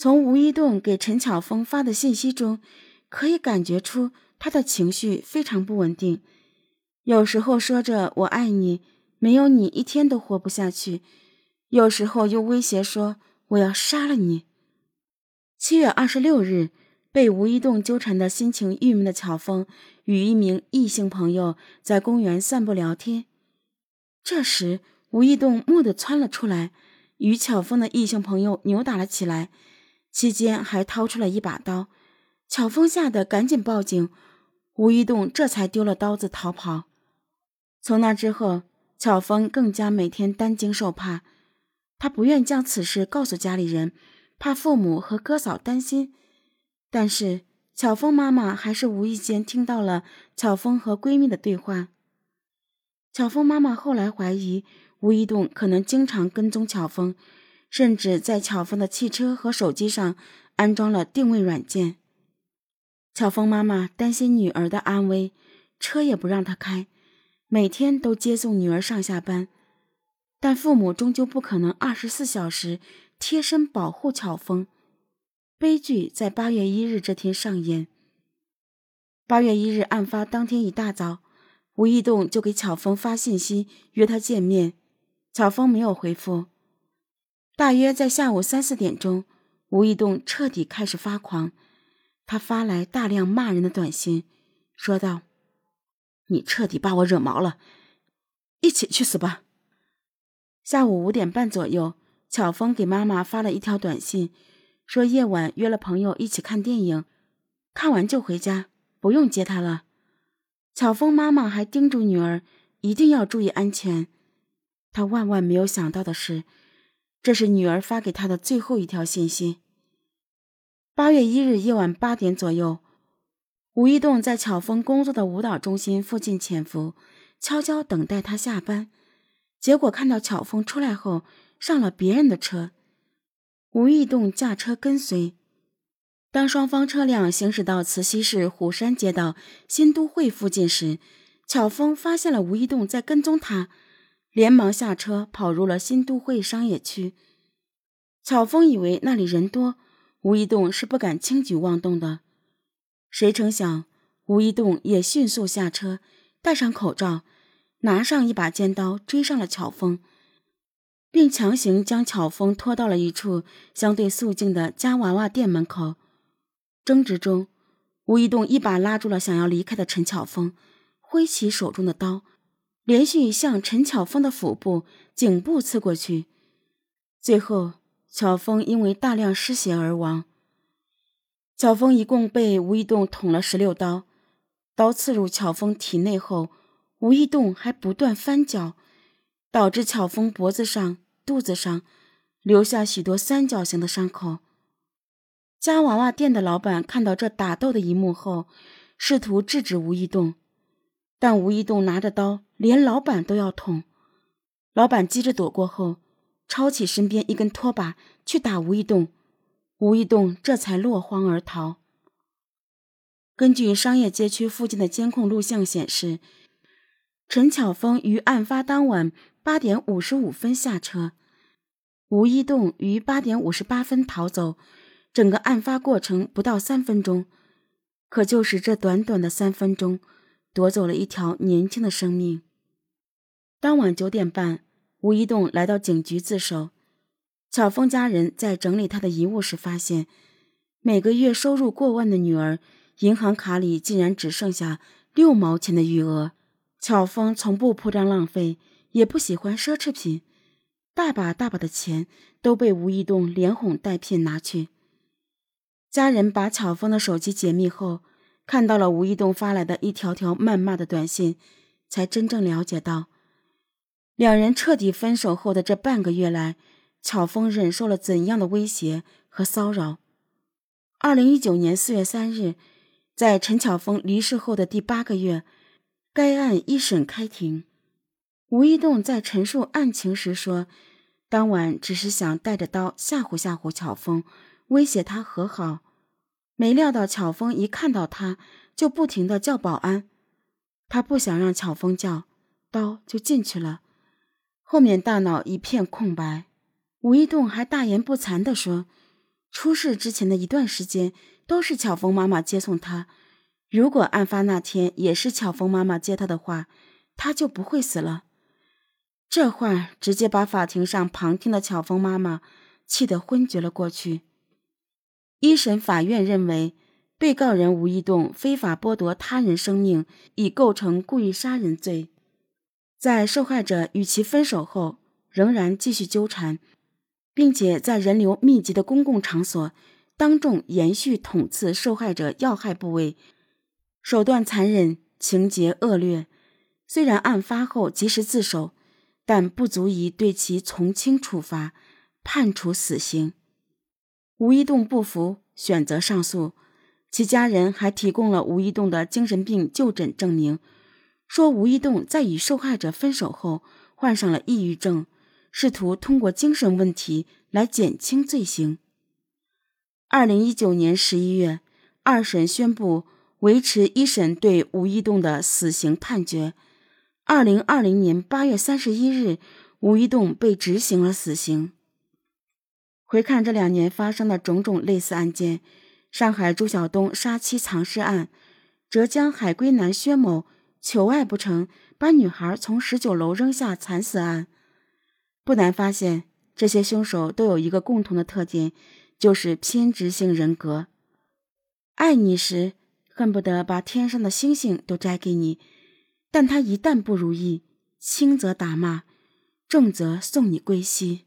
从吴一栋给陈巧峰发的信息中，可以感觉出他的情绪非常不稳定。有时候说着“我爱你”，没有你一天都活不下去；有时候又威胁说“我要杀了你”。七月二十六日，被吴一栋纠缠的心情郁闷的巧峰与一名异性朋友在公园散步聊天。这时，吴一栋蓦地窜了出来，与巧峰的异性朋友扭打了起来。期间还掏出了一把刀，巧峰吓得赶紧报警，吴一栋这才丢了刀子逃跑。从那之后，巧峰更加每天担惊受怕，他不愿将此事告诉家里人，怕父母和哥嫂担心。但是巧峰妈妈还是无意间听到了巧峰和闺蜜的对话。巧峰妈妈后来怀疑吴一栋可能经常跟踪巧峰。甚至在巧峰的汽车和手机上安装了定位软件。巧峰妈妈担心女儿的安危，车也不让她开，每天都接送女儿上下班。但父母终究不可能二十四小时贴身保护巧峰。悲剧在八月一日这天上演。八月一日案发当天一大早，吴一栋就给巧峰发信息约他见面，巧峰没有回复。大约在下午三四点钟，吴一栋彻底开始发狂，他发来大量骂人的短信，说道：“你彻底把我惹毛了，一起去死吧！”下午五点半左右，巧峰给妈妈发了一条短信，说夜晚约了朋友一起看电影，看完就回家，不用接他了。巧峰妈妈还叮嘱女儿一定要注意安全。她万万没有想到的是。这是女儿发给他的最后一条信息。八月一日夜晚八点左右，吴一栋在巧峰工作的舞蹈中心附近潜伏，悄悄等待他下班。结果看到巧峰出来后，上了别人的车。吴一栋驾车跟随。当双方车辆行驶到慈溪市虎山街道新都会附近时，巧峰发现了吴一栋在跟踪他。连忙下车，跑入了新都会商业区。巧峰以为那里人多，吴一栋是不敢轻举妄动的。谁成想，吴一栋也迅速下车，戴上口罩，拿上一把尖刀，追上了巧峰，并强行将巧峰拖到了一处相对肃静的夹娃娃店门口。争执中，吴一栋一把拉住了想要离开的陈巧峰，挥起手中的刀。连续向陈巧峰的腹部、颈部刺过去，最后巧峰因为大量失血而亡。巧峰一共被吴一栋捅了十六刀，刀刺入巧峰体内后，吴一栋还不断翻搅，导致巧峰脖子上、肚子上留下许多三角形的伤口。夹娃娃店的老板看到这打斗的一幕后，试图制止吴一栋。但吴一栋拿着刀，连老板都要捅。老板急着躲过后，抄起身边一根拖把去打吴一栋，吴一栋这才落荒而逃。根据商业街区附近的监控录像显示，陈巧峰于案发当晚八点五十五分下车，吴一栋于八点五十八分逃走，整个案发过程不到三分钟。可就是这短短的三分钟。夺走了一条年轻的生命。当晚九点半，吴一栋来到警局自首。巧峰家人在整理他的遗物时发现，每个月收入过万的女儿，银行卡里竟然只剩下六毛钱的余额。巧峰从不铺张浪费，也不喜欢奢侈品，大把大把的钱都被吴一栋连哄带骗拿去。家人把巧峰的手机解密后。看到了吴一栋发来的一条条谩骂的短信，才真正了解到，两人彻底分手后的这半个月来，巧峰忍受了怎样的威胁和骚扰。二零一九年四月三日，在陈巧峰离世后的第八个月，该案一审开庭。吴一栋在陈述案情时说，当晚只是想带着刀吓唬吓唬巧峰，威胁他和好。没料到巧峰一看到他，就不停的叫保安。他不想让巧峰叫，刀就进去了。后面大脑一片空白。吴一栋还大言不惭地说：“出事之前的一段时间都是巧峰妈妈接送他。如果案发那天也是巧峰妈妈接他的话，他就不会死了。这话直接把法庭上旁听的巧峰妈妈气得昏厥了过去。一审法院认为，被告人吴一栋非法剥夺他人生命，已构成故意杀人罪。在受害者与其分手后，仍然继续纠缠，并且在人流密集的公共场所当众延续捅刺受害者要害部位，手段残忍，情节恶劣。虽然案发后及时自首，但不足以对其从轻处罚，判处死刑。吴一栋不服，选择上诉。其家人还提供了吴一栋的精神病就诊证明，说吴一栋在与受害者分手后患上了抑郁症，试图通过精神问题来减轻罪行。二零一九年十一月，二审宣布维持一审对吴一栋的死刑判决。二零二零年八月三十一日，吴一栋被执行了死刑。回看这两年发生的种种类似案件，上海朱晓东杀妻藏尸案，浙江海归男薛某求爱不成，把女孩从十九楼扔下惨死案，不难发现，这些凶手都有一个共同的特点，就是偏执性人格。爱你时，恨不得把天上的星星都摘给你，但他一旦不如意，轻则打骂，重则送你归西。